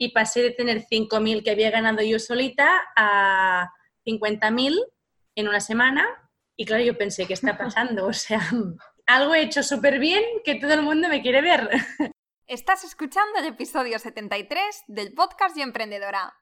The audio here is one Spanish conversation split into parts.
y pasé de tener 5.000 que había ganado yo solita a 50.000 en una semana. Y claro, yo pensé, ¿qué está pasando? O sea, algo he hecho súper bien que todo el mundo me quiere ver. Estás escuchando el episodio 73 del podcast Yo Emprendedora.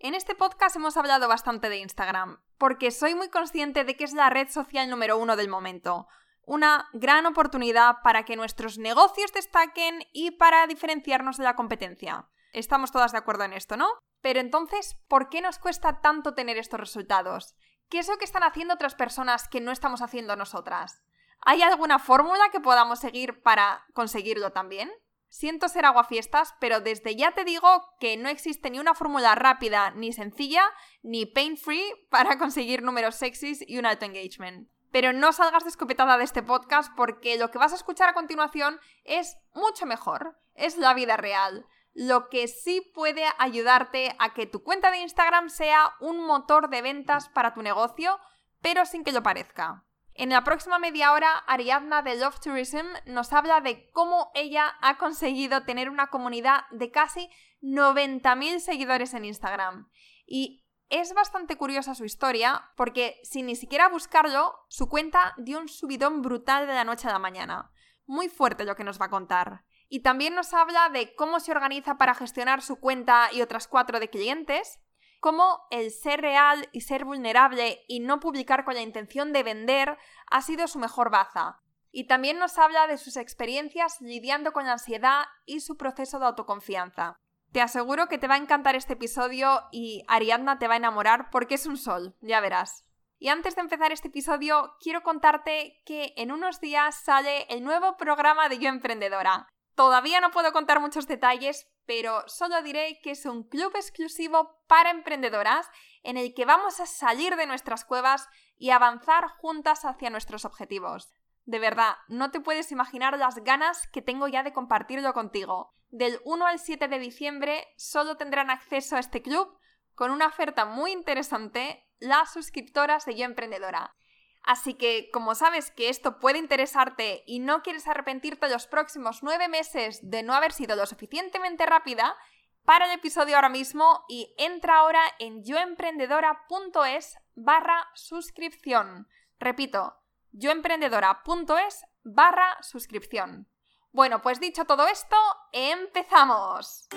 En este podcast hemos hablado bastante de Instagram, porque soy muy consciente de que es la red social número uno del momento. Una gran oportunidad para que nuestros negocios destaquen y para diferenciarnos de la competencia. Estamos todas de acuerdo en esto, ¿no? Pero entonces, ¿por qué nos cuesta tanto tener estos resultados? ¿Qué es lo que están haciendo otras personas que no estamos haciendo nosotras? ¿Hay alguna fórmula que podamos seguir para conseguirlo también? Siento ser aguafiestas, pero desde ya te digo que no existe ni una fórmula rápida, ni sencilla, ni pain-free para conseguir números sexys y un alto engagement. Pero no salgas descopetada de este podcast porque lo que vas a escuchar a continuación es mucho mejor. Es la vida real. Lo que sí puede ayudarte a que tu cuenta de Instagram sea un motor de ventas para tu negocio, pero sin que lo parezca. En la próxima media hora, Ariadna de Love Tourism nos habla de cómo ella ha conseguido tener una comunidad de casi 90.000 seguidores en Instagram. Y es bastante curiosa su historia porque sin ni siquiera buscarlo, su cuenta dio un subidón brutal de la noche a la mañana. Muy fuerte lo que nos va a contar. Y también nos habla de cómo se organiza para gestionar su cuenta y otras cuatro de clientes, cómo el ser real y ser vulnerable y no publicar con la intención de vender ha sido su mejor baza. Y también nos habla de sus experiencias lidiando con la ansiedad y su proceso de autoconfianza. Te aseguro que te va a encantar este episodio y Ariadna te va a enamorar porque es un sol, ya verás. Y antes de empezar este episodio, quiero contarte que en unos días sale el nuevo programa de Yo Emprendedora. Todavía no puedo contar muchos detalles, pero solo diré que es un club exclusivo para emprendedoras en el que vamos a salir de nuestras cuevas y avanzar juntas hacia nuestros objetivos. De verdad, no te puedes imaginar las ganas que tengo ya de compartirlo contigo. Del 1 al 7 de diciembre solo tendrán acceso a este club con una oferta muy interesante las suscriptoras de Yo Emprendedora. Así que, como sabes que esto puede interesarte y no quieres arrepentirte los próximos nueve meses de no haber sido lo suficientemente rápida, para el episodio ahora mismo y entra ahora en yoemprendedora.es barra suscripción. Repito, yoemprendedora.es barra suscripción. Bueno, pues dicho todo esto, empezamos.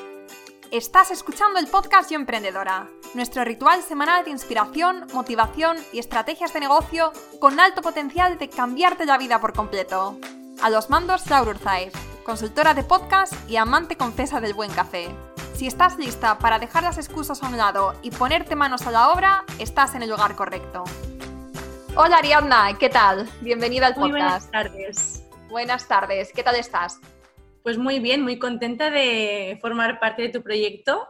Estás escuchando el podcast Yo Emprendedora, nuestro ritual semanal de inspiración, motivación y estrategias de negocio con alto potencial de cambiarte la vida por completo. A los mandos, Laura Urzaiz, consultora de podcast y amante confesa del buen café. Si estás lista para dejar las excusas a un lado y ponerte manos a la obra, estás en el lugar correcto. Hola Ariadna, ¿qué tal? Bienvenida al podcast. Muy buenas tardes. Buenas tardes, ¿qué tal estás? Pues muy bien, muy contenta de formar parte de tu proyecto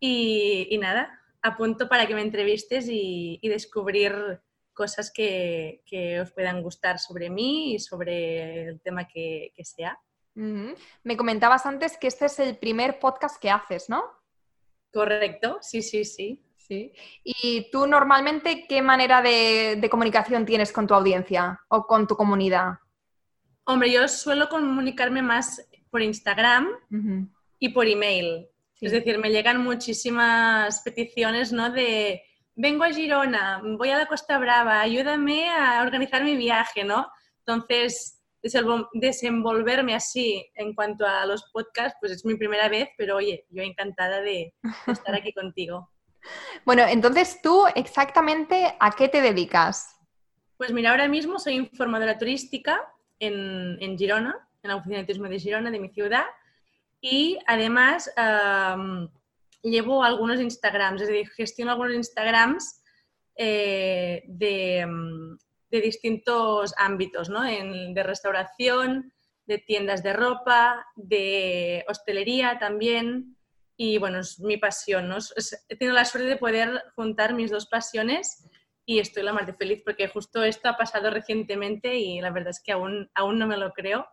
y, nada, a punto para que me entrevistes y, descubrir cosas que, os puedan gustar sobre mí y sobre el tema que, sea. Me comentabas antes que este es el primer podcast que haces, ¿no? Correcto, sí, sí, sí. Sí. ¿Y tú normalmente qué manera de, comunicación tienes con tu audiencia o con tu comunidad? Hombre, yo suelo comunicarme más por Instagram y por email. Es decir, me llegan muchísimas peticiones, ¿no? De vengo a Girona, voy a la Costa Brava, ayúdame a organizar mi viaje, ¿no? Entonces, desenvolverme así en cuanto a los podcasts, pues es mi primera vez, pero oye, yo encantada de, estar aquí contigo. Bueno, entonces tú exactamente a qué te dedicas? Pues mira, ahora mismo soy informadora turística en, en Girona, en la Oficina de Turismo de Girona, de mi ciudad, y además llevo algunos Instagrams, es decir, gestiono algunos Instagrams eh, de, distintos ámbitos, ¿no? de restauración, de tiendas de ropa, de hostelería también. Y bueno, es mi pasión, ¿no? he tenido la suerte de poder juntar mis dos pasiones y estoy la más de feliz porque justo esto ha pasado recientemente y la verdad es que aún, aún no me lo creo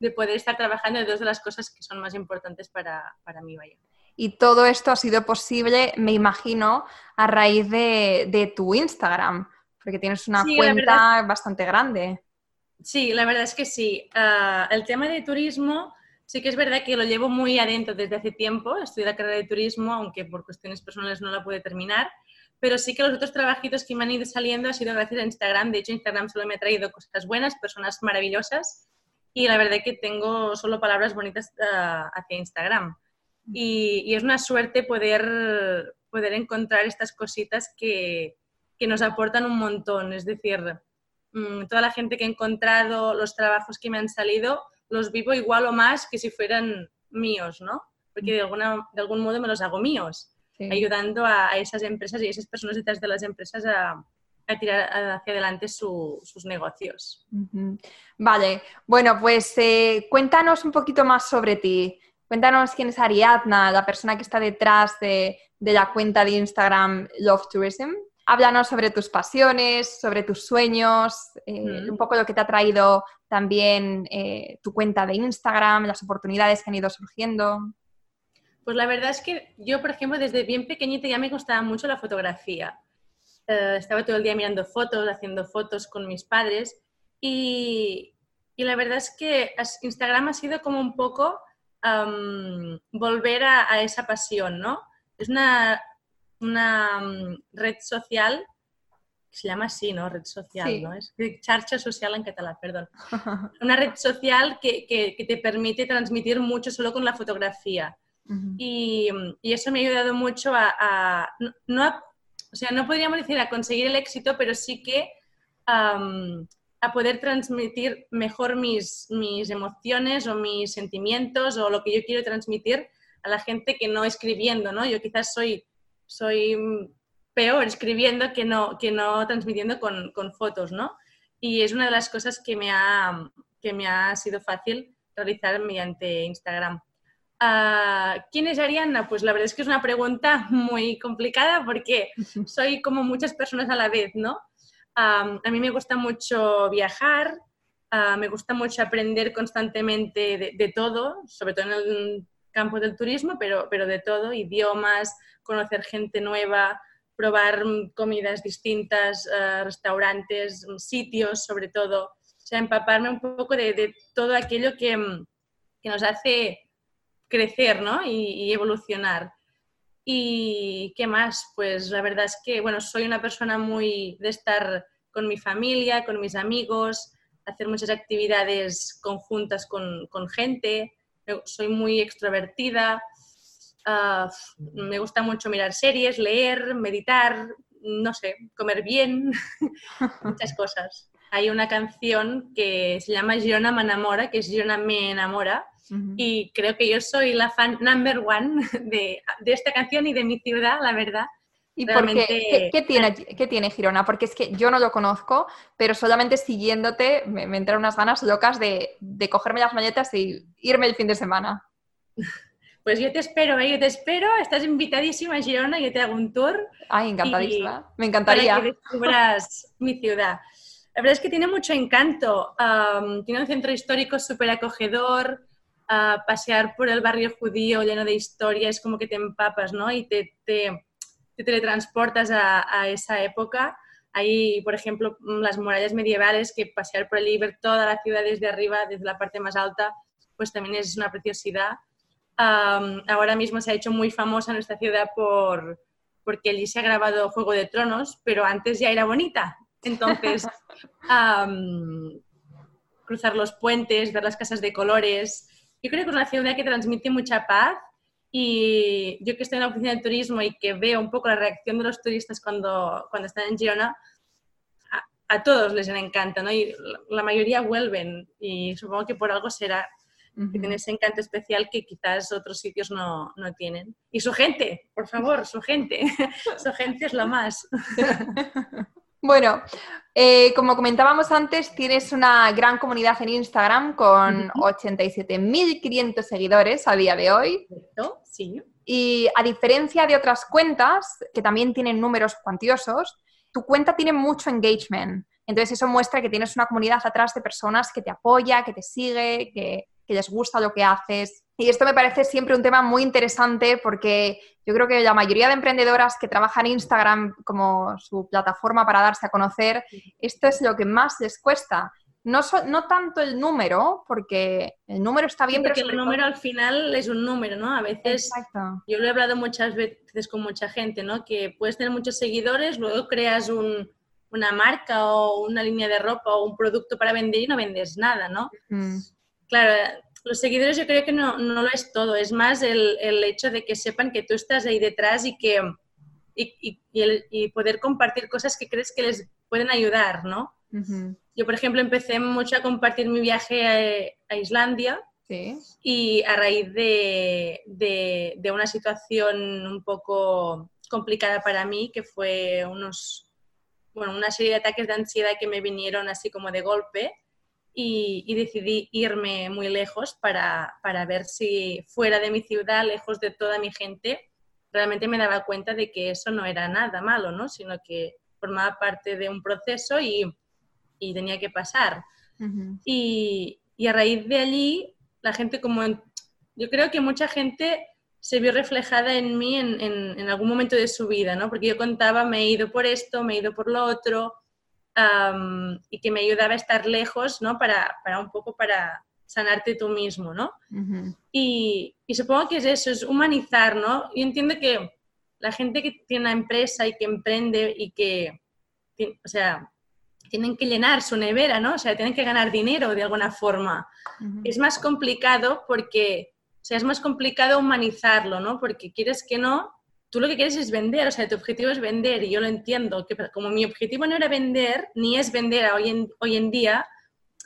de poder estar trabajando en dos de las cosas que son más importantes para, para mí, vaya. Y todo esto ha sido posible, me imagino, a raíz de, tu Instagram, porque tienes una cuenta bastante grande. Sí, la verdad es que sí. Ah, el tema de turismo sí que es verdad que lo llevo muy adentro desde hace tiempo. Estudié la carrera de turismo, aunque por cuestiones personales no la pude terminar. Pero sí que los otros trabajitos que me han ido saliendo ha sido gracias a Instagram. De hecho, Instagram solo me ha traído cosas buenas, personas maravillosas. Y la verdad que tengo solo palabras bonitas uh, hacia Instagram. Y, y, es una suerte poder, poder encontrar estas cositas que, que nos aportan un montón. Es decir, mmm, toda la gente que he encontrado, los trabajos que me han salido, los vivo igual o más que si fueran míos, ¿no? Porque de, alguna, de algún modo me los hago míos, sí. ayudando a, a, esas empresas y a esas personas detrás de las empresas a, a tirar hacia adelante su, sus negocios. Uh -huh. Vale, bueno, pues eh, cuéntanos un poquito más sobre ti. Cuéntanos quién es Ariadna, la persona que está detrás de, de la cuenta de Instagram Love Tourism. Háblanos sobre tus pasiones, sobre tus sueños, eh, mm. un poco lo que te ha traído también eh, tu cuenta de Instagram, las oportunidades que han ido surgiendo. Pues la verdad es que yo, por ejemplo, desde bien pequeñita ya me gustaba mucho la fotografía. Uh, estaba todo el día mirando fotos, haciendo fotos con mis padres y, y la verdad es que Instagram ha sido como un poco um, volver a, a, esa pasión, ¿no? Es una, una um, red social se llama así, ¿no? Red social, sí. ¿no? Es charcha social en catalán, perdón. Una red social que, que, que, te permite transmitir mucho solo con la fotografía. Y, eso me ha ayudado mucho a, no o sea, no podríamos decir a conseguir el éxito, pero sí que um, a poder transmitir mejor mis, mis emociones o mis sentimientos o lo que yo quiero transmitir a la gente que no escribiendo, ¿no? Yo quizás soy, soy peor escribiendo que no, que no transmitiendo con, con, fotos, ¿no? Y es una de las cosas que me ha, que me ha sido fácil realizar mediante Instagram. Uh, ¿Quién es Ariana? Pues la verdad es que es una pregunta muy complicada porque soy como muchas personas a la vez, ¿no? Um, a mí me gusta mucho viajar, uh, me gusta mucho aprender constantemente de, de, todo, sobre todo en el campo del turismo, pero, pero de todo, idiomas, conocer gente nueva, probar comidas distintas, uh, restaurantes, sitios sobre todo, o sea, empaparme un poco de, de todo aquello que, que, nos hace crecer ¿no? y, evolucionar. ¿Y qué más? Pues la verdad es que, bueno, soy una persona muy de estar con mi familia, con mis amigos, hacer muchas actividades conjuntas con, con gente, soy muy extrovertida, Uh, me gusta mucho mirar series, leer, meditar, no sé, comer bien, muchas cosas. Hay una canción que se llama Girona me enamora, que es Girona me enamora, uh -huh. y creo que yo soy la fan number one de, de, esta canción y de mi ciudad, la verdad. ¿Y Realmente... ¿qué, ¿qué, tiene, ¿qué tiene Girona? Porque es que yo no lo conozco, pero solamente siguiéndote me, me entran unas ganas locas de, de cogerme las maletas y irme el fin de semana. Pues yo te espero, ¿eh? yo te espero, estás invitadísima a Girona, yo te hago un tour. Ay, encantadísima, me encantaría. Para que descubras mi ciudad. La verdad es que tiene mucho encanto, um, tiene un centro histórico súper acogedor, uh, pasear por el barrio judío lleno de historia, es como que te empapas, ¿no? Y te, te, te teletransportas a, a, esa época. Hay, por ejemplo, las murallas medievales, que pasear por allí y ver toda la ciudad desde arriba, desde la parte más alta, pues también es una preciosidad. Um, ahora mismo se ha hecho muy famosa nuestra ciudad por, porque allí se ha grabado Juego de Tronos, pero antes ya era bonita. Entonces, um, cruzar los puentes, ver las casas de colores. Yo creo que es una ciudad que transmite mucha paz y yo que estoy en la oficina de turismo y que veo un poco la reacción de los turistas cuando, cuando están en Girona, a, a todos les encanta, ¿no? Y la, mayoría vuelven y supongo que por algo será que tiene ese encanto especial que quizás otros sitios no, no, tienen. Y su gente, por favor, su gente. su gente es lo más. bueno, eh, como comentábamos antes, tienes una gran comunidad en Instagram con 87.500 seguidores a día de hoy. Sí. Y a diferencia de otras cuentas, que también tienen números cuantiosos, tu cuenta tiene mucho engagement. Entonces eso muestra que tienes una comunidad atrás de personas que te apoya, que te sigue, que, que les gusta lo que haces. Y esto me parece siempre un tema muy interesante porque yo creo que la mayoría de emprendedoras que trabajan Instagram como su plataforma para darse a conocer, esto es lo que más les cuesta. no, no tanto el número, porque el número está bien, pero el número al final es un número, ¿no? A veces, yo lo he hablado muchas veces con mucha gente, ¿no? Que puedes tener muchos seguidores, luego creas una marca o una línea de ropa o un producto para vender y no vendes nada, ¿no? Claro, los seguidores yo creo que no, no lo es todo, es más el, el, hecho de que sepan que tú estás ahí detrás y que y, y, poder compartir cosas que crees que les pueden ayudar, ¿no? Yo, por ejemplo, empecé mucho a compartir mi viaje a, Islandia y a raíz de, de, una situación un poco complicada para mí, que fue unos, bueno, una serie de ataques de ansiedad que me vinieron así como de golpe y, y decidí irme muy lejos para, para ver si fuera de mi ciudad, lejos de toda mi gente, realmente me daba cuenta de que eso no era nada malo, ¿no? Sino que formaba parte de un proceso y y tenía que pasar. y, y, a raíz de allí, la gente como... yo creo que mucha gente se vio reflejada en mí en, en, algún momento de su vida, ¿no? Porque yo contaba, me he ido por esto, me he ido por lo otro, y que me ayudaba a estar lejos, ¿no? Para, para un poco para sanarte tú mismo, ¿no? y, y, supongo que es eso, es humanizar, ¿no? Yo entiendo que la gente que tiene una empresa y que emprende y que, o sea, tienen que llenar su nevera, ¿no? O sea, tienen que ganar dinero de alguna forma. Es más complicado porque, o sea, es más complicado humanizarlo, ¿no? Porque quieres que no, tú lo que quieres es vender, o sea, tu objetivo es vender y yo lo entiendo, que como mi objetivo no era vender, ni es vender hoy en, hoy en día,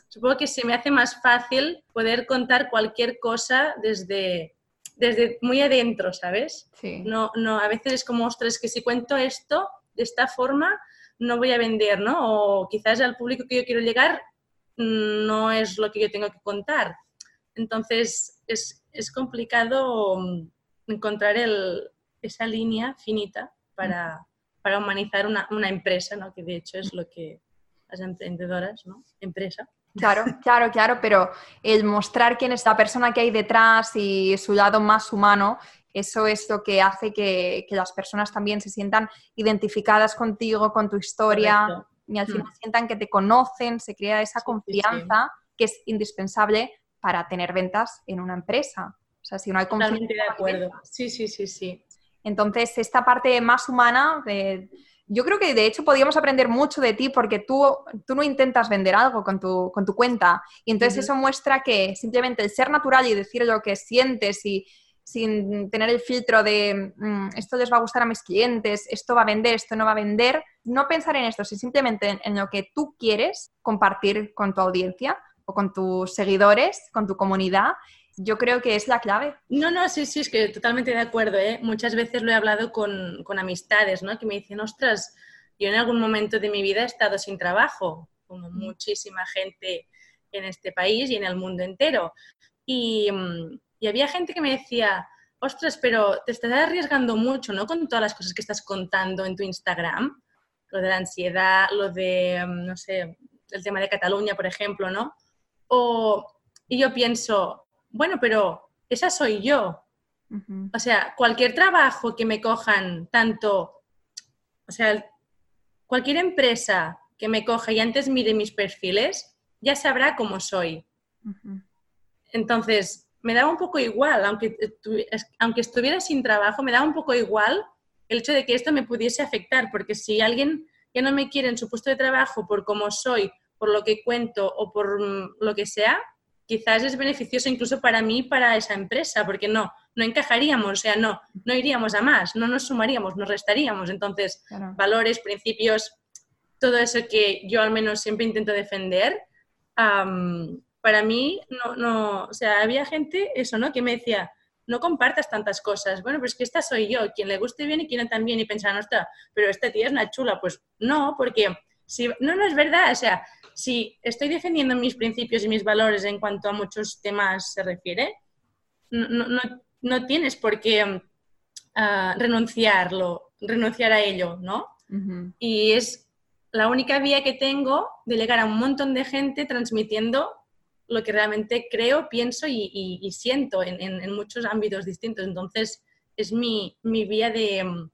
supongo que se me hace más fácil poder contar cualquier cosa desde, desde muy adentro, ¿sabes? Sí. No, no, a veces es como, ostras, que si cuento esto de esta forma, no voy a vender, ¿no? O quizás al público que yo quiero llegar mm, no es lo que yo tengo que contar. Entonces es, es complicado mm, encontrar el, esa línea finita para, para humanizar una, una, empresa, ¿no? Que de hecho es lo que las emprendedoras, ¿no? Empresa. Claro, claro, claro, pero el mostrar quién es la persona que hay detrás y su lado más humano eso es lo que hace que, las personas también se sientan identificadas contigo, con tu historia, y al final mm. sientan que te conocen, se crea esa confianza que es indispensable para tener ventas en una empresa. O sea, si no hay confianza... Totalmente de acuerdo. Sí, sí, sí, sí. Entonces, esta parte más humana, yo creo que de hecho podríamos aprender mucho de ti porque tú, tú no intentas vender algo con tu, con tu cuenta. Y entonces eso muestra que simplemente el ser natural y decir lo que sientes y sin tener el filtro de mm, esto les va a gustar a mis clientes, esto va a vender, esto no va a vender, no pensar en esto, sino simplemente en, lo que tú quieres compartir con tu audiencia o con tus seguidores, con tu comunidad, yo creo que es la clave. No, no, sí, sí, es que totalmente de acuerdo. ¿eh? Muchas veces lo he hablado con, con amistades, ¿no? Que me dicen, ostras, yo en algún momento de mi vida he estado sin trabajo, como muchísima gente en este país y en el mundo entero. Y, mm, y había gente que me decía, ostras, pero te estás arriesgando mucho, ¿no? Con todas las cosas que estás contando en tu Instagram, lo de la ansiedad, lo de, mm, no sé, el tema de Cataluña, por ejemplo, ¿no? O, y yo pienso, bueno, pero esa soy yo. O sea, cualquier trabajo que me cojan tanto, o sea, cualquier empresa que me coja y antes mire mis perfiles, ya sabrá cómo soy. Entonces, me daba un poco igual, aunque, aunque estuviera sin trabajo, me daba un poco igual el hecho de que esto me pudiese afectar, porque si alguien ya no me quiere en su puesto de trabajo por cómo soy, por lo que cuento o por mm, lo que sea, quizás es beneficioso incluso para mí, para esa empresa, porque no, no encajaríamos, o sea, no, no iríamos a más, no nos sumaríamos, nos restaríamos. Entonces, valores, principios, todo eso que yo al menos siempre intento defender, para mí, no, no, o sea, había gente, eso, ¿no? Que me decía, no compartas tantas cosas. Bueno, pues que esta soy yo, quien le guste bien y quien no también, y pensaba, no está, pero esta tía es una chula. Pues no, porque si, no, no es verdad, o sea, si estoy defendiendo mis principios y mis valores en cuanto a muchos temas se refiere, no, no, no tienes por qué uh, renunciarlo, renunciar a ello, ¿no? Y es la única vía que tengo de llegar a un montón de gente transmitiendo lo que realmente creo, pienso y, siento en, muchos ámbitos distintos. Entonces, es mi, vía de,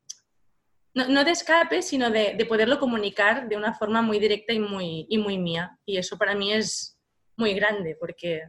no, de escape, sino de, poderlo comunicar de una forma muy directa y muy, y muy mía. Y eso para mí es muy grande, porque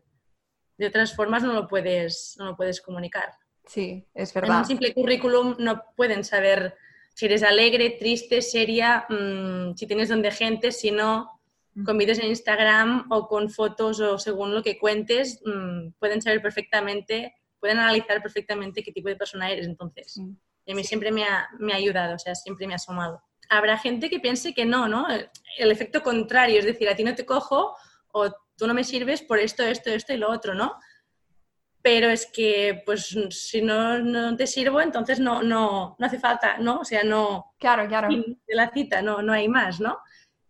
de otras formas no lo puedes, no lo puedes comunicar. Sí, es verdad. En un simple currículum no pueden saber si eres alegre, triste, seria, mm, si tienes donde gente, si no, con vídeos en Instagram o con fotos o según lo que cuentes, mm, pueden saber perfectamente, pueden analizar perfectamente qué tipo de persona eres. Entonces, y a mí siempre me ha, me ha ayudado, o sea, siempre me ha asomado. Habrá gente que piense que no, ¿no? El efecto contrario, es decir, a ti no te cojo o tú no me sirves por esto, esto, esto y lo otro, ¿no? Pero es que, pues, si no, no te sirvo, entonces no, no, no hace falta, ¿no? O sea, no... Claro, claro. De la cita, no, no hay más, ¿no?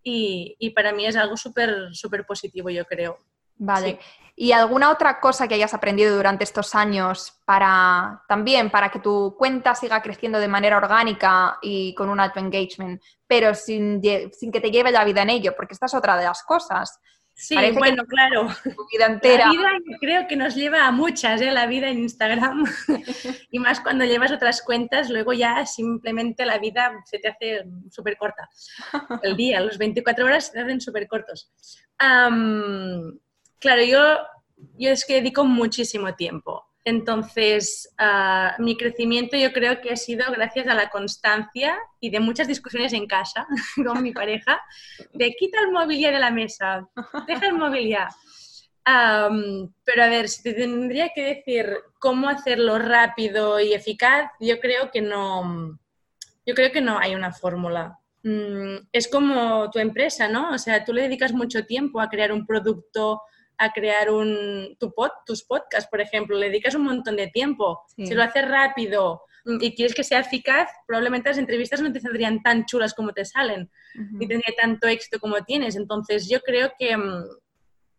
Y, y para mí es algo súper, súper positivo, yo creo. Vale. ¿Y alguna otra cosa que hayas aprendido durante estos años para también para que tu cuenta siga creciendo de manera orgánica y con un alto engagement, pero sin, sin que te lleve la vida en ello? Porque esta es otra de las cosas. Sí, bueno, claro. vida entera. La vida creo que nos lleva a muchas, ¿eh? la vida en Instagram. y más cuando llevas otras cuentas, luego ya simplemente la vida se te hace súper corta. El día, los 24 horas se te hacen súper cortos. Claro, yo, yo es que dedico muchísimo tiempo. Entonces, ah, mi crecimiento yo creo que ha sido gracias a la constancia y de muchas discusiones en casa con mi pareja, de quita el ya de la mesa, deja el ya. pero a ver, si te tendría que decir cómo hacerlo rápido y eficaz, yo creo que no, yo creo que no hay una fórmula. Mm, es como tu empresa, ¿no? O sea, tú le dedicas mucho tiempo a crear un producto, a crear un, tu pod, tus podcasts, por ejemplo, le dedicas un montón de tiempo. Si lo haces rápido y quieres que sea eficaz, probablemente las entrevistas no te saldrían tan chulas como te salen, ni tendría tanto éxito como tienes. Entonces, yo creo que, mm,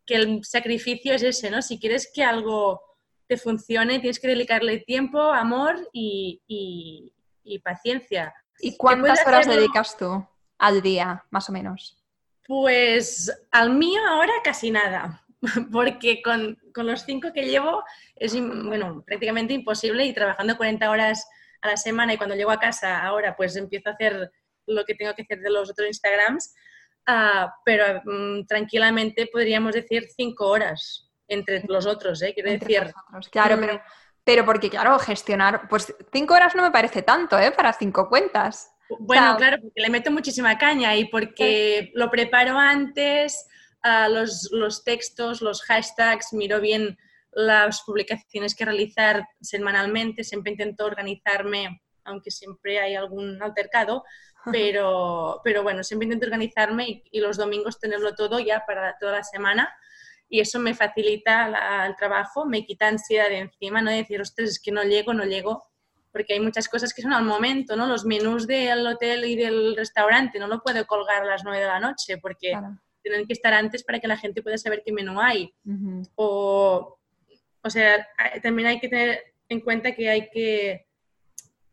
que el sacrificio es ese, ¿no? Si quieres que algo te funcione, tienes que dedicarle tiempo, amor y, y, paciencia. ¿Y cuántas horas dedicas tú al día, más o menos? Pues al mío ahora casi nada. porque con, los cinco que llevo es bueno, prácticamente imposible y trabajando 40 horas a la semana y cuando llego a casa ahora pues empiezo a hacer lo que tengo que hacer de los otros Instagrams, ah, pero mm, tranquilamente podríamos decir cinco horas entre los otros, ¿eh? quiero decir. Claro, mm. pero, pero porque claro, gestionar, pues cinco horas no me parece tanto, ¿eh? Para cinco cuentas. Bueno, claro, porque le meto muchísima caña y porque lo preparo antes, los, textos, los hashtags, miro bien las publicaciones que realizar semanalmente, siempre intento organizarme, aunque siempre hay algún altercado, pero, pero bueno, siempre intento organizarme y, los domingos tenerlo todo ya para toda la semana. Y eso me facilita el trabajo, me quita ansiedad de encima, no decir, ostras, es que no llego, no llego, porque hay muchas cosas que son al momento, ¿no? Los menús del hotel y del restaurante no lo puedo colgar a las 9 de la noche porque tienen que estar antes para que la gente pueda saber qué menú hay. o, o sea, también hay que tener en cuenta que hay que,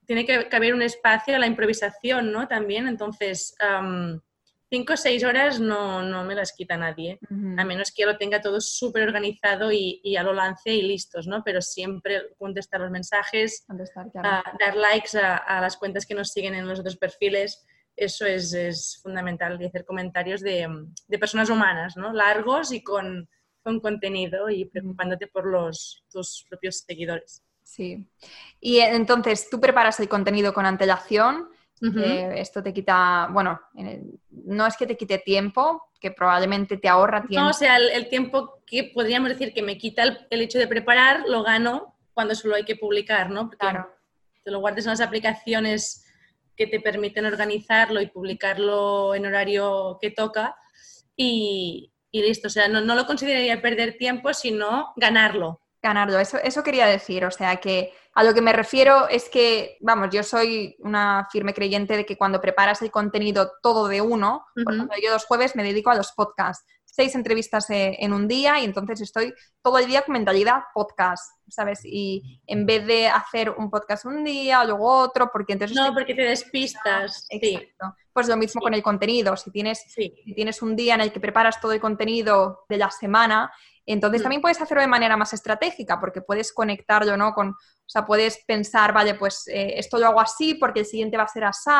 tiene que haber un espacio a la improvisación, ¿no? También, entonces, cinco o seis horas no, no, me las quita nadie, a menos que lo tenga todo súper organizado y, y, ya lo lance y listos, ¿no? Pero siempre contestar los mensajes, dar likes a, a, las cuentas que nos siguen en los otros perfiles eso es, fundamental y hacer comentarios de, personas humanas, ¿no? Largos y con, contenido y preocupándote por los, tus propios seguidores. Sí. Y entonces, tú preparas el contenido con antelación. esto te quita, bueno, no es que te quite tiempo, que probablemente te ahorra tiempo. No, o sea, el, tiempo que podríamos decir que me quita el, hecho de preparar, lo gano cuando solo hay que publicar, ¿no? claro. Te lo guardes en las aplicaciones que te permiten organizarlo y publicarlo en horario que toca y, listo. O sea, no, lo consideraría perder tiempo, sino ganarlo. Ganarlo, eso, eso quería decir. O sea, que a lo que me refiero es que, vamos, yo soy una firme creyente de que cuando preparas el contenido todo de uno, por ejemplo, yo los jueves me dedico a los podcasts seis entrevistas eh, en un día y entonces estoy todo el día con mentalidad podcast, ¿sabes? Y en vez de hacer un podcast un día, luego otro, porque entonces... No, porque te despistas. Exacto. Pues lo mismo con el contenido. Si tienes, si tienes un día en el que preparas todo el contenido de la semana, entonces mm. también puedes hacerlo de manera más estratégica, porque puedes conectarlo, ¿no? Con, o sea, puedes pensar, vale, pues eh, esto lo hago así porque el siguiente va a ser así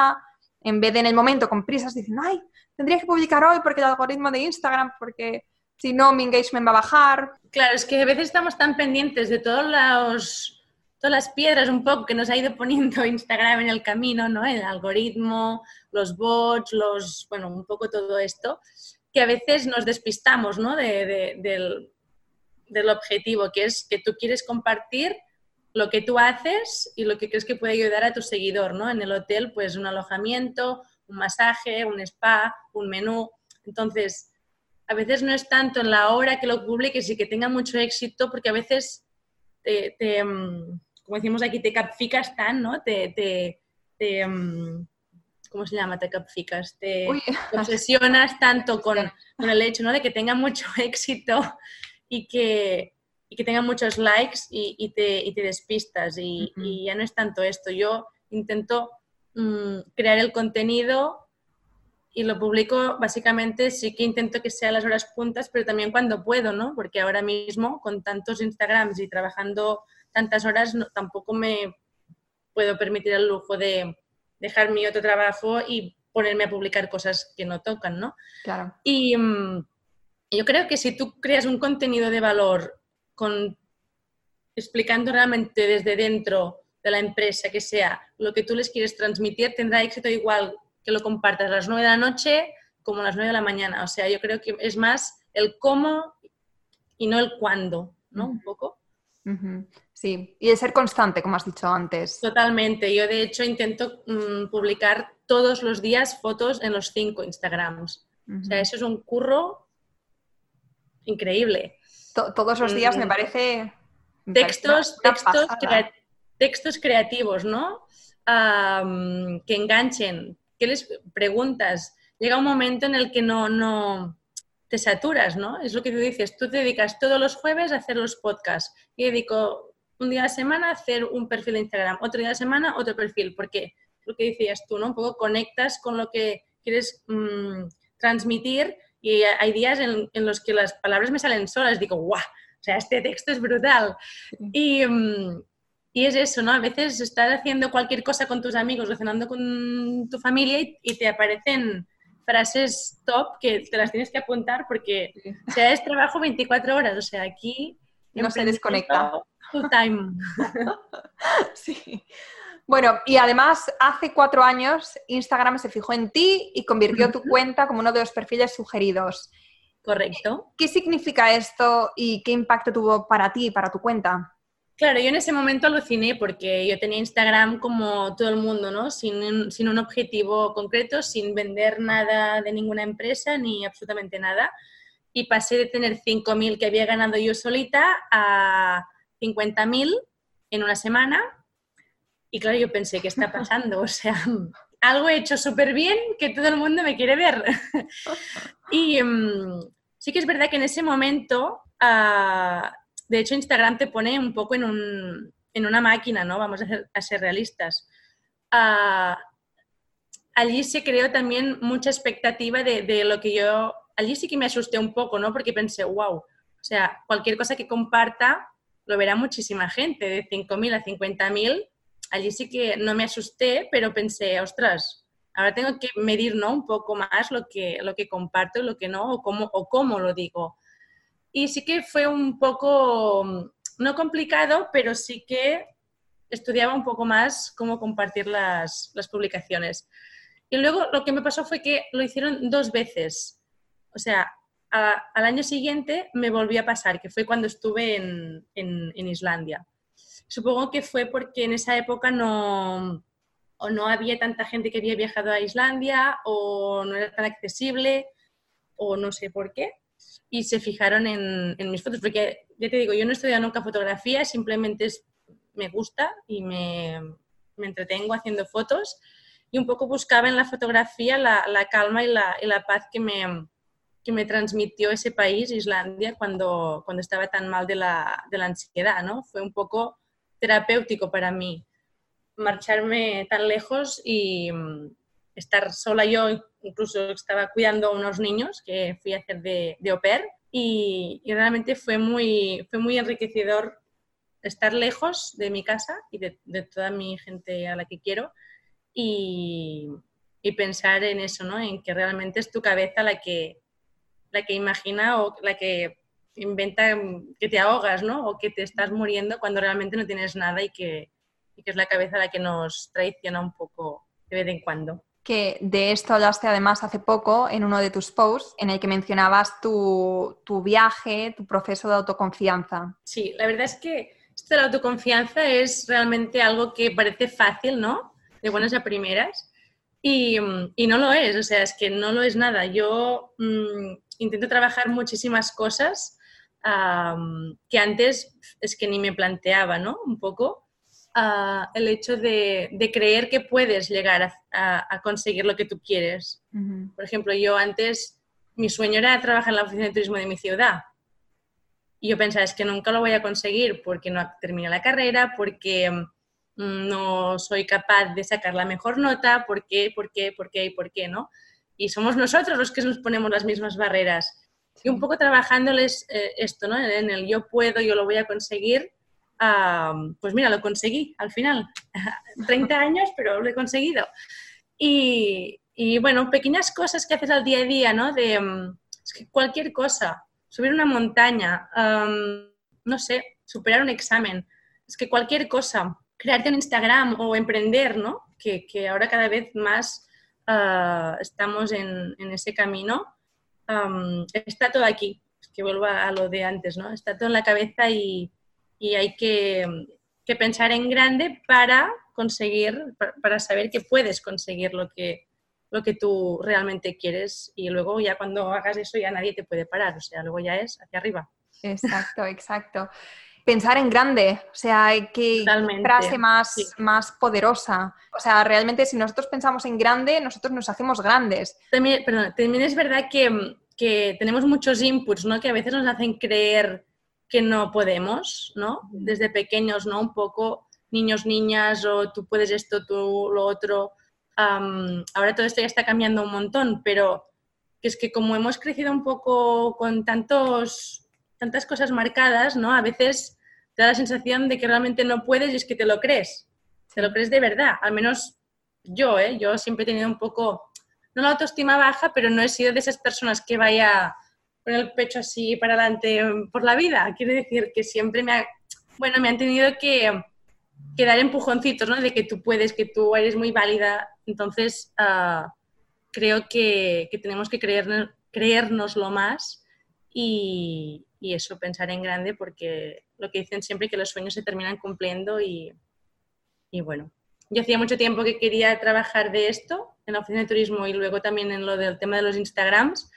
en vez de en el momento con prisas diciendo, ay, tendría que publicar hoy porque el algoritmo de Instagram, porque si no mi engagement va a bajar. Claro, es que a veces estamos tan pendientes de todos los, todas las piedras un poco que nos ha ido poniendo Instagram en el camino, ¿no? El algoritmo, los bots, los, bueno, un poco todo esto, que a veces nos despistamos, ¿no? del, del objetivo, que es que tú quieres compartir lo que tú haces y lo que crees que puede ayudar a tu seguidor, ¿no? En el hotel, pues un alojamiento, un masaje, un spa, un menú. Entonces, a veces no es tanto en la hora que lo publiques y que tenga mucho éxito, porque a veces te, mm, como decimos aquí, te capficas tan, ¿no? Te, te, mm, ¿cómo se llama? Te capficas, te, obsesionas tanto con, con, el hecho, ¿no? De que tenga mucho éxito y que, y que tenga muchos likes y, te, te, despistas. Y, ya no es tanto esto. Yo intento mm, crear el contenido y lo publico básicamente, sí que intento que sea a las horas puntas, pero también cuando puedo, ¿no? Porque ahora mismo con tantos Instagrams y trabajando tantas horas tampoco me puedo permitir el lujo de dejar mi otro trabajo y ponerme a publicar cosas que no tocan, ¿no? Claro. Y mm, yo creo que si tú creas un contenido de valor con, explicando realmente desde dentro de la empresa que sea lo que tú les quieres transmitir, tendrá éxito igual que lo compartas a las 9 de la noche como a las 9 de la mañana. O sea, yo creo que es más el cómo y no el cuándo, ¿no? Un poco. Sí, y de ser constante, como has dicho antes. Totalmente. Yo, de hecho, intento mm, publicar todos los días fotos en los cinco Instagrams. O sea, eso es un curro increíble todos los días me mm. parece... Textos, textos, textos creativos, ¿no? que enganchen, ¿qué les preguntas? Llega un momento en el que no, no te saturas, ¿no? Es lo que tú dices, tú te dedicas todos los jueves a hacer los podcasts y dedico un día a la semana a hacer un perfil de Instagram, otro día a la semana otro perfil, porque lo que decías tú, ¿no? Un poco conectas con lo que quieres mm, transmitir y hay días en, los que las palabras me salen solas, digo, ¡guau! O sea, este texto es brutal. Y, mm, y, es eso, ¿no? A veces estás haciendo cualquier cosa con tus amigos cenando con tu familia y, te aparecen frases top que te las tienes que apuntar porque, o sea, es trabajo 24 horas, o sea, aquí... No se desconecta. Full time. sí. Bueno, y además hace cuatro años Instagram se fijó en ti y convirtió tu cuenta como uno de los perfiles sugeridos. Correcto. ¿Qué significa esto y qué impacto tuvo para ti y para tu cuenta? Claro, yo en ese momento aluciné porque yo tenía Instagram como todo el mundo, ¿no? Sin un, sin un objetivo concreto, sin vender nada de ninguna empresa ni absolutamente nada. Y pasé de tener 5.000 que había ganado yo solita a 50.000 en una semana y claro, yo pensé, ¿qué está pasando? O sea, algo he hecho súper bien que todo el mundo me quiere ver. y mm, sí que es verdad que en ese momento, ah, de hecho, Instagram te pone un poco en, un, en una máquina, ¿no? Vamos a ser, realistas. Ah, allí se creó también mucha expectativa de, de, lo que yo... Allí sí que me asusté un poco, ¿no? Porque pensé, wow, o sea, cualquier cosa que comparta lo verá muchísima gente, de 5.000 a 50.000 allí sí que no me asusté, pero pensé, ostras, ahora tengo que medir ¿no? un poco más lo que, lo que comparto y lo que no, o cómo, o cómo lo digo. Y sí que fue un poco, no complicado, pero sí que estudiaba un poco más cómo compartir las, las publicaciones. Y luego lo que me pasó fue que lo hicieron dos veces. O sea, al año siguiente me volvió a pasar, que fue cuando estuve en, en, en Islandia. Supongo que fue porque en esa época no, no había tanta gente que había viajado a Islandia o no era tan accesible o no sé por qué. Y se fijaron en, mis fotos, porque ya te digo, yo no he estudiado nunca fotografía, simplemente me gusta y me, me, entretengo haciendo fotos y un poco buscaba en la fotografía la, la calma y la, y la paz que me, que me transmitió ese país, Islandia, cuando, cuando estaba tan mal de la, de la ansiedad, ¿no? Fue un poco terapéutico para mí marcharme tan lejos y mm, estar sola yo, incluso estaba cuidando a unos niños que fui a hacer de, de au pair y, realmente fue muy, fue muy enriquecedor estar lejos de mi casa y de, toda mi gente a la que quiero y, y pensar en eso, ¿no? En que realmente es tu cabeza la que, la que imagina o la que inventa que te ahogas, ¿no? O que te estás muriendo cuando realmente no tienes nada y que, y que es la cabeza la que nos traiciona un poco de vez en cuando que de esto hablaste además hace poco en uno de tus posts, en el que mencionabas tu, tu, viaje, tu proceso de autoconfianza. Sí, la verdad es que esto de la autoconfianza es realmente algo que parece fácil, ¿no? De buenas a primeras. Y, y no lo es, o sea, es que no lo es nada. Yo mmm, intento trabajar muchísimas cosas um, que antes es que ni me planteaba, ¿no? Un poco uh, el hecho de, de, creer que puedes llegar a, a, a, conseguir lo que tú quieres. Uh -huh. Por ejemplo, yo antes, mi sueño era trabajar en la oficina de turismo de mi ciudad. Y yo pensaba, es que nunca lo voy a conseguir porque no terminé la carrera, porque mm, no soy capaz de sacar la mejor nota, ¿por qué, por qué, por qué y por qué, no? Y somos nosotros los que nos ponemos las mismas barreras. Y un poco trabajándoles eh, esto, ¿no? En el yo puedo, yo lo voy a conseguir, pues mira, lo conseguí al final. 30 años, pero lo he conseguido. Y, y, bueno, pequeñas cosas que haces al día a día, ¿no? De um, es que cualquier cosa, subir una montaña, um, no sé, superar un examen, es que cualquier cosa, crearte un Instagram o emprender, ¿no? Que, que ahora cada vez más uh, estamos en, en, ese camino, um, está todo aquí. Que vuelvo a, a lo de antes, ¿no? Está todo en la cabeza y, y hay que, que, pensar en grande para conseguir, para saber que puedes conseguir lo que, lo que tú realmente quieres y luego ya cuando hagas eso ya nadie te puede parar, o sea, luego ya es hacia arriba. Exacto, exacto. Pensar en grande, o sea, qué frase más, sí. más poderosa. O sea, realmente si nosotros pensamos en grande, nosotros nos hacemos grandes. También, perdón, también es verdad que, que tenemos muchos inputs, ¿no? Que a veces nos hacen creer que no podemos, ¿no? Desde pequeños, ¿no? Un poco niños, niñas, o tú puedes esto, tú lo otro. Um, ahora todo esto ya está cambiando un montón, pero que es que como hemos crecido un poco con tantos, tantas cosas marcadas, ¿no? A veces te da la sensación de que realmente no puedes y es que te lo crees. Te lo crees de verdad. Al menos yo, ¿eh? Yo siempre he tenido un poco, no la autoestima baja, pero no he sido de esas personas que vaya con el pecho así para adelante por la vida. Quiere decir que siempre me, ha, bueno, me han tenido que, dar empujoncitos, ¿no? De que tú puedes, que tú eres muy válida. Entonces, uh, creo que, que, tenemos que creer, creérnoslo más y, y, eso, pensar en grande, porque lo que dicen siempre que los sueños se terminan cumpliendo y, y bueno. Yo hacía mucho tiempo que quería trabajar de esto en la oficina de turismo y luego también en lo del tema de los Instagrams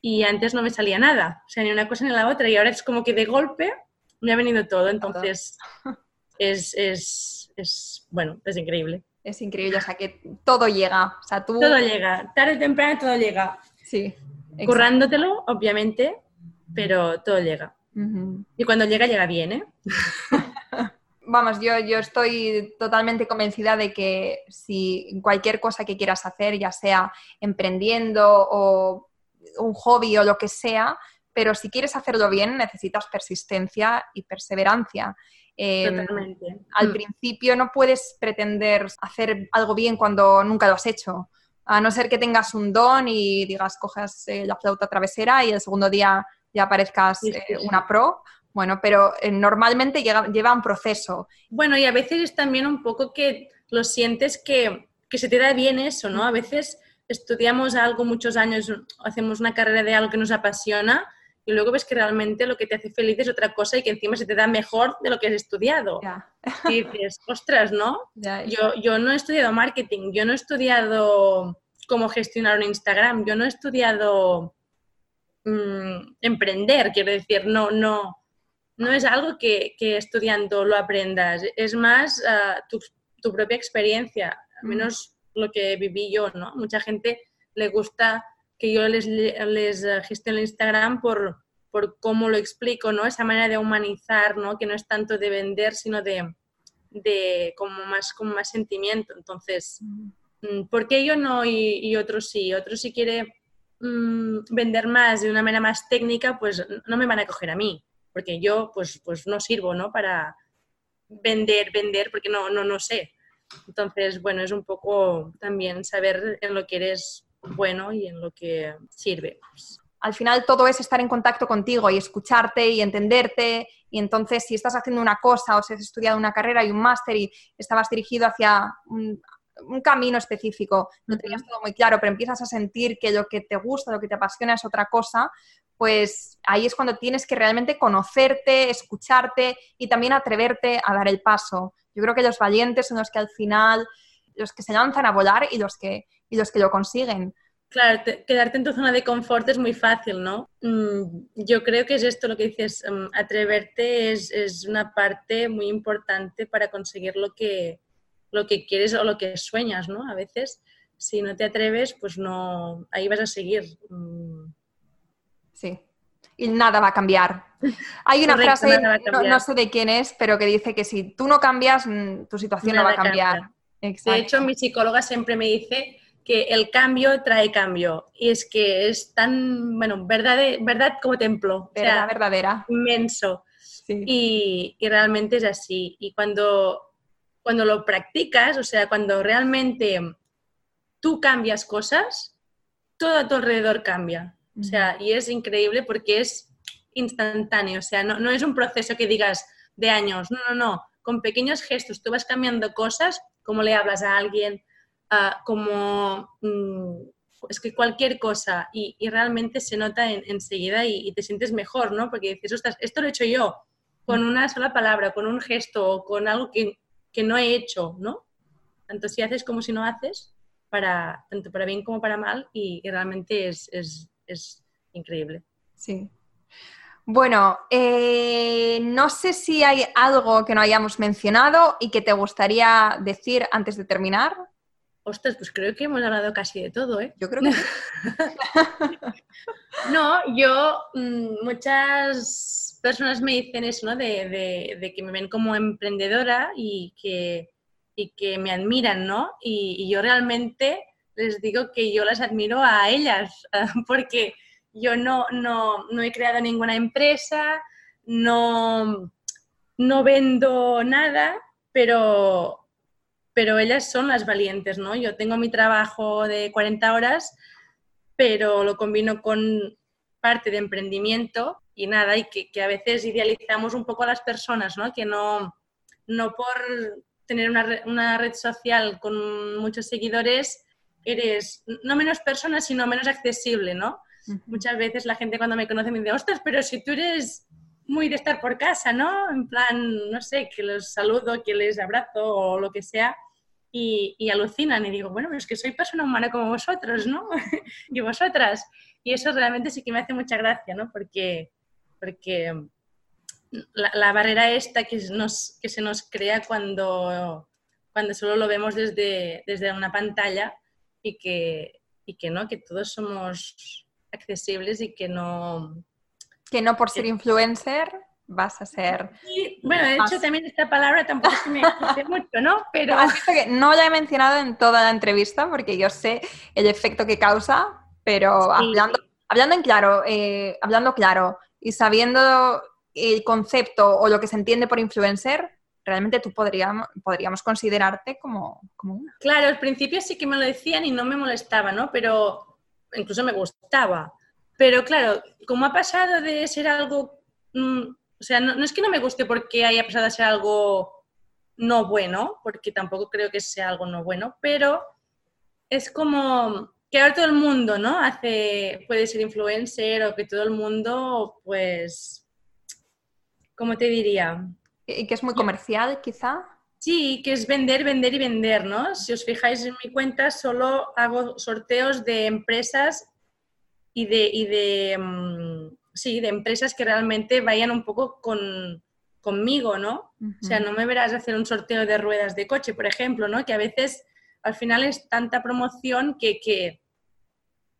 y antes no me salía nada, o sea, ni una cosa ni la otra, y ahora es como que de golpe me ha venido todo, entonces es, es, es, bueno, es increíble. Es increíble, o sea, que todo llega, o sea, tú... Todo llega, tarde o temprano todo llega. Sí. Currándotelo, obviamente, pero todo llega. Uh -huh. Y cuando llega, llega bien, ¿eh? Vamos, yo, yo estoy totalmente convencida de que si cualquier cosa que quieras hacer, ya sea emprendiendo o un hobby o lo que sea, pero si quieres hacerlo bien necesitas persistencia y perseverancia. Eh, Totalmente. Al mm. principio no puedes pretender hacer algo bien cuando nunca lo has hecho. A no ser que tengas un don y digas, cojas eh, la flauta travesera y el segundo día ya parezcas sí, sí, eh, una pro. Bueno, pero eh, normalmente llega, lleva un proceso. Bueno, y a veces es también un poco que lo sientes que, que se te da bien eso, ¿no? A veces estudiamos algo muchos años, hacemos una carrera de algo que nos apasiona y luego ves que realmente lo que te hace feliz es otra cosa y que encima se te da mejor de lo que has estudiado. Yeah. Y dices, ostras, ¿no? Yeah. Yo, yo no he estudiado marketing, yo no he estudiado cómo gestionar un Instagram, yo no he estudiado mmm, emprender, quiero decir, no, no, no es algo que, que estudiando lo aprendas, es más uh, tu, tu, propia experiencia, al menos lo que viví yo, ¿no? Mucha gente le gusta que yo les, les gestione el Instagram por, por cómo lo explico, ¿no? Esa manera de humanizar, ¿no? Que no es tanto de vender, sino de, de como, más, como más sentimiento. Entonces, mm. ¿por qué yo no y, y otros sí? Otros si quiere mmm, vender más de una manera más técnica, pues no me van a coger a mí, porque yo pues, pues no sirvo, ¿no? Para vender, vender, porque no, no, no sé. Entonces, bueno, es un poco también saber en lo que eres bueno y en lo que sirve. Al final todo es estar en contacto contigo y escucharte y entenderte. Y entonces si estás haciendo una cosa o si has estudiado una carrera y un máster y estabas dirigido hacia un, un camino específico, no tenías todo muy claro, pero empiezas a sentir que lo que te gusta, lo que te apasiona es otra cosa, pues ahí es cuando tienes que realmente conocerte, escucharte y también atreverte a dar el paso. Yo creo que los valientes son los que al final, los que se lanzan a volar y los que, y los que lo consiguen. Claro, quedarte en tu zona de confort es muy fácil, ¿no? Mm, yo creo que es esto lo que dices, mm, atreverte es, es, una parte muy importante para conseguir lo que, lo que quieres o lo que sueñas, ¿no? A veces, si no te atreves, pues no, ahí vas a seguir. Mm. Sí. Y nada va a cambiar. Hay una frase, no, sé de quién es, pero que dice que si tú no cambias, mm, tu situación no va a cambiar. De hecho, mi psicóloga siempre me dice que el cambio trae cambio. Y es que es tan, bueno, verdad, verdad como templo. Verdad verdadera. Inmenso. Y, y, realmente es así. Y cuando cuando lo practicas, o sea, cuando realmente tú cambias cosas, todo a tu alrededor cambia. O sea, y es increíble porque es instantáneo, o sea, no, es un proceso que digas de años, no, no, no, con pequeños gestos tú vas cambiando cosas, como le hablas a alguien, ah, como mm, es que cualquier cosa y, realmente se nota enseguida y, y, te sientes mejor, ¿no? Porque dices, ostras, esto lo he hecho yo con una sola palabra, con un gesto o con algo que que no he hecho, ¿no? Tanto si haces como si no haces, para, tanto para bien como para mal, y, realmente es, increíble. Sí. Bueno, eh, no sé si hay algo que no hayamos mencionado y que te gustaría decir antes de terminar. Ostras, pues creo que hemos hablado casi de todo, ¿eh? Yo creo que no, yo, mm, muchas personas me dicen eso, ¿no? De, que me ven como emprendedora y que, que me admiran, ¿no? Y, yo realmente les digo que yo las admiro a ellas, porque yo no, no, no he creado ninguna empresa, no, no vendo nada, pero pero ellas son las valientes, ¿no? Yo tengo mi trabajo de 40 horas, pero lo combino con parte de emprendimiento y nada, y que, a veces idealizamos un poco a las personas, ¿no? Que no, no por tener una, una red social con muchos seguidores eres no menos persona, sino menos accesible, ¿no? Muchas veces la gente cuando me conoce me dice, ostras, pero si tú eres muy de estar por casa, ¿no? En plan, no sé, que los saludo, que les abrazo o lo que sea. Y, alucinan y digo, bueno, es que soy persona humana como vosotros, ¿no? y vosotras. Y eso realmente sí que me hace mucha gracia, ¿no? Porque, porque la, barrera esta que, nos, que se nos crea cuando, cuando solo lo vemos desde, desde una pantalla y que, y que no, que todos somos accesibles y que no, que no por ser influencer vas a ser... bueno, de hecho también esta palabra tampoco me gusta mucho, ¿no? Pero... que no la he mencionado en toda la entrevista porque yo sé el efecto que causa, pero hablando, hablando en claro, eh, hablando claro y sabiendo el concepto o lo que se entiende por influencer, realmente tú podríamos, podríamos considerarte como, como una. Claro, al principio sí que me lo decían y no me molestaba, ¿no? Pero incluso me gustaba. Pero claro, como ha pasado de ser algo, mm, o sea, no, es que no me guste porque haya pasado a ser algo no bueno, porque tampoco creo que sea algo no bueno, pero es como que ahora todo el mundo, ¿no? Hace, puede ser influencer o que todo el mundo, pues, ¿cómo te diría? Y que es muy comercial, quizá. Sí, que es vender, vender y vender, ¿no? Si os fijáis en mi cuenta, solo hago sorteos de empresas y de, y de, mm, sí, de empresas que realmente vayan un poco con, conmigo, ¿no? O sea, no me verás hacer un sorteo de ruedas de coche, por ejemplo, ¿no? Que a veces al final es tanta promoción que, que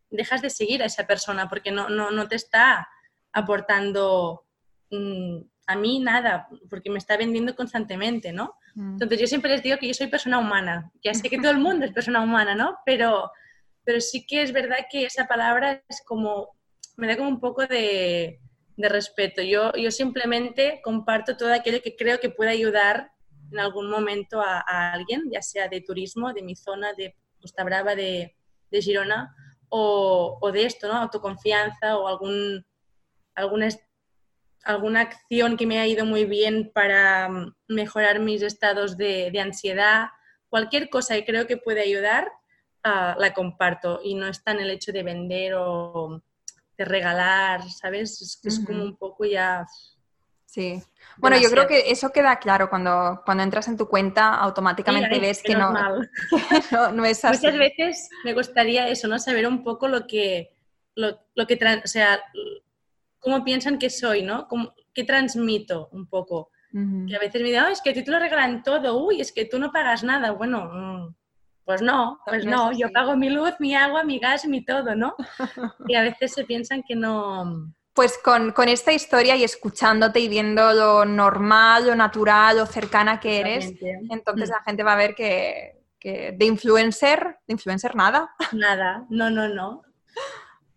dejas de seguir a esa persona porque no, no, no te está aportando mm, a mí nada, porque me está vendiendo constantemente, ¿no? Entonces yo siempre les digo que yo soy persona humana, ya sé que todo el mundo es persona humana, ¿no? Pero pero sí que es verdad que esa palabra es como, me da como un poco de, respeto. Yo, yo simplemente comparto todo aquello que creo que puede ayudar en algún momento a, alguien, ya sea de turismo, de mi zona, de Costa Brava, de, Girona, o, o, de esto, ¿no? Autoconfianza o algún, alguna, alguna acción que me ha ido muy bien para mm, mejorar mis estados de, de ansiedad, cualquier cosa que creo que puede ayudar, uh, la comparto y no está en el hecho de vender o de regalar, ¿sabes? Es, es uh -huh. como un poco ya Sí. Bueno, yo creo que eso queda claro cuando, cuando entras en tu cuenta, automáticamente Sí, ves que no, que no, no es así. Muchas veces me gustaría eso, ¿no? Saber un poco lo que, lo, lo que o sea, cómo piensan que soy, ¿no? Cómo- ¿Qué transmito un poco? Ujú. Que a veces me dicen, "Oh, es que a ti te lo regalan todo, uy, es que tú no pagas nada. Bueno, mm, pues no, pues No yo pago mi luz, mi agua, mi gas, mi todo, ¿no? Y a veces se piensan que no... Pues con, con esta historia y escuchándote y viendo lo normal, lo natural, lo cercana que eres, entonces Mm. la gente va a ver que, que de influencer, de influencer nada. Nada, no, no, no.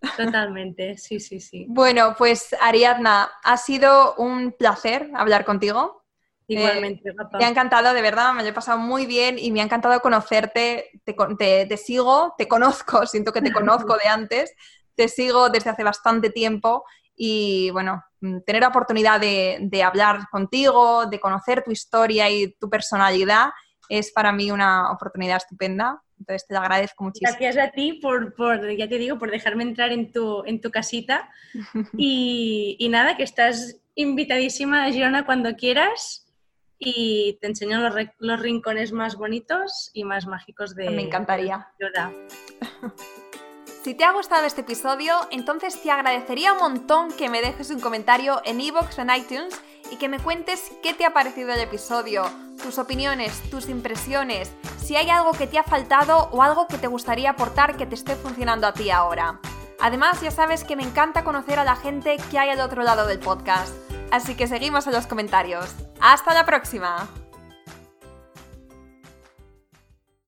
Totalmente, sí, sí, sí. Bueno, pues Ariadna, ha sido un placer hablar contigo. Igualmente, guapa. Me ha encantado, de verdad, me lo he pasado muy bien y me ha encantado conocerte. Te, te- te sigo, te conozco, siento que te conozco de antes, te sigo desde hace bastante tiempo y bueno, mm, tener la oportunidad de, de hablar contigo, de conocer tu historia y tu personalidad es para mí una oportunidad estupenda. Entonces te lo agradezco muchísimo. Gracias a ti por, por, ya te digo, por dejarme entrar en tu, en tu casita. Y, y nada, que estás invitadísima a Girona cuando quieras y te enseño los, los rincones más bonitos y más mágicos de Me encantaría. de Girona. Si te ha gustado este episodio, entonces te agradecería un montón que me dejes un comentario en iVoox o en iTunes y que me cuentes qué te ha parecido el episodio, tus opiniones, tus impresiones, si hay algo que te ha faltado o algo que te gustaría aportar que te esté funcionando a ti ahora. Además, ya sabes que me encanta conocer a la gente que hay al otro lado del podcast, así que seguimos en los comentarios. ¡Hasta la próxima!